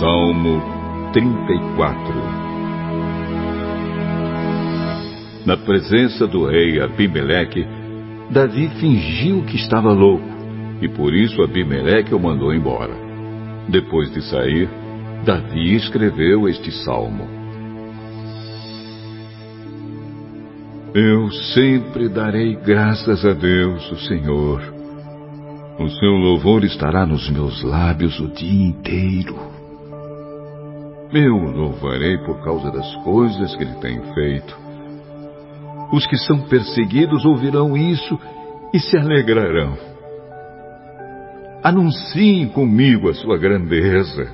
Salmo 34 Na presença do rei Abimeleque, Davi fingiu que estava louco e por isso Abimeleque o mandou embora. Depois de sair, Davi escreveu este salmo. Eu sempre darei graças a Deus, o Senhor. O seu louvor estará nos meus lábios o dia inteiro. Eu louvarei por causa das coisas que ele tem feito. Os que são perseguidos ouvirão isso e se alegrarão. Anunciem comigo a sua grandeza.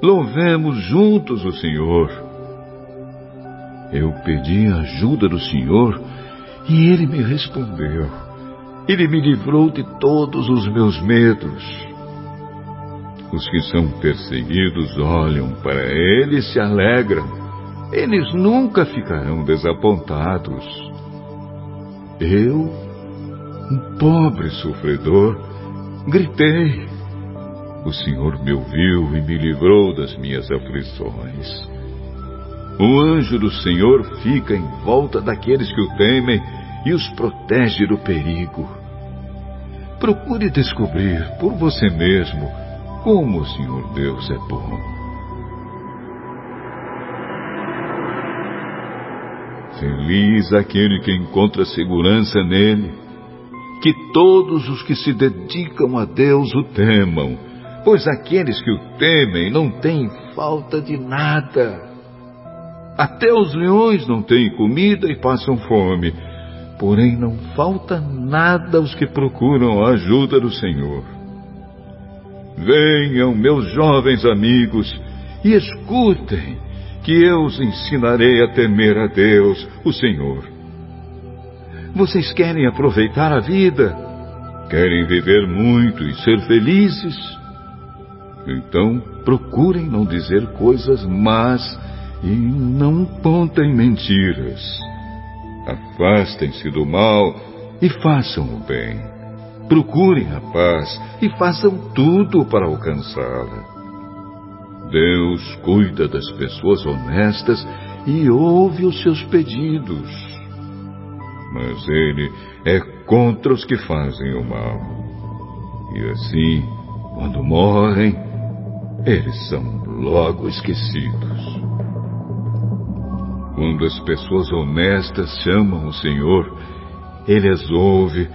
Louvemos juntos o Senhor. Eu pedi a ajuda do Senhor e ele me respondeu. Ele me livrou de todos os meus medos. Os que são perseguidos olham para ele e se alegram. Eles nunca ficarão desapontados. Eu, um pobre sofredor, gritei. O Senhor me ouviu e me livrou das minhas aflições. O anjo do Senhor fica em volta daqueles que o temem e os protege do perigo. Procure descobrir por você mesmo como o Senhor Deus é bom. Feliz aquele que encontra segurança nele. Que todos os que se dedicam a Deus o temam, pois aqueles que o temem não têm falta de nada. Até os leões não têm comida e passam fome, porém não falta nada aos que procuram a ajuda do Senhor. Venham, meus jovens amigos, e escutem, que eu os ensinarei a temer a Deus, o Senhor. Vocês querem aproveitar a vida? Querem viver muito e ser felizes? Então procurem não dizer coisas más e não contem mentiras. Afastem-se do mal e façam o bem. Procurem a paz e façam tudo para alcançá-la. Deus cuida das pessoas honestas e ouve os seus pedidos. Mas Ele é contra os que fazem o mal. E assim, quando morrem, eles são logo esquecidos. Quando as pessoas honestas chamam o Senhor, Ele as ouve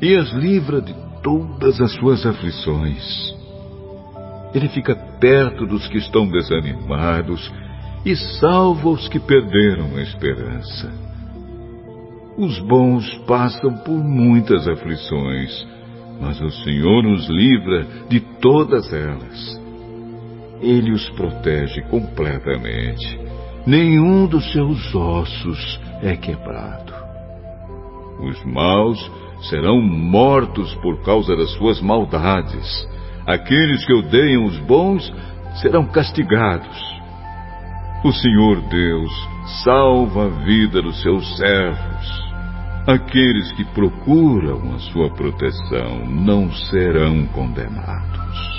e as livra de todas as suas aflições. Ele fica perto dos que estão desanimados e salva os que perderam a esperança. Os bons passam por muitas aflições, mas o Senhor os livra de todas elas. Ele os protege completamente nenhum dos seus ossos é quebrado. Os maus serão mortos por causa das suas maldades. Aqueles que odeiam os bons serão castigados. O Senhor Deus salva a vida dos seus servos. Aqueles que procuram a sua proteção não serão condenados.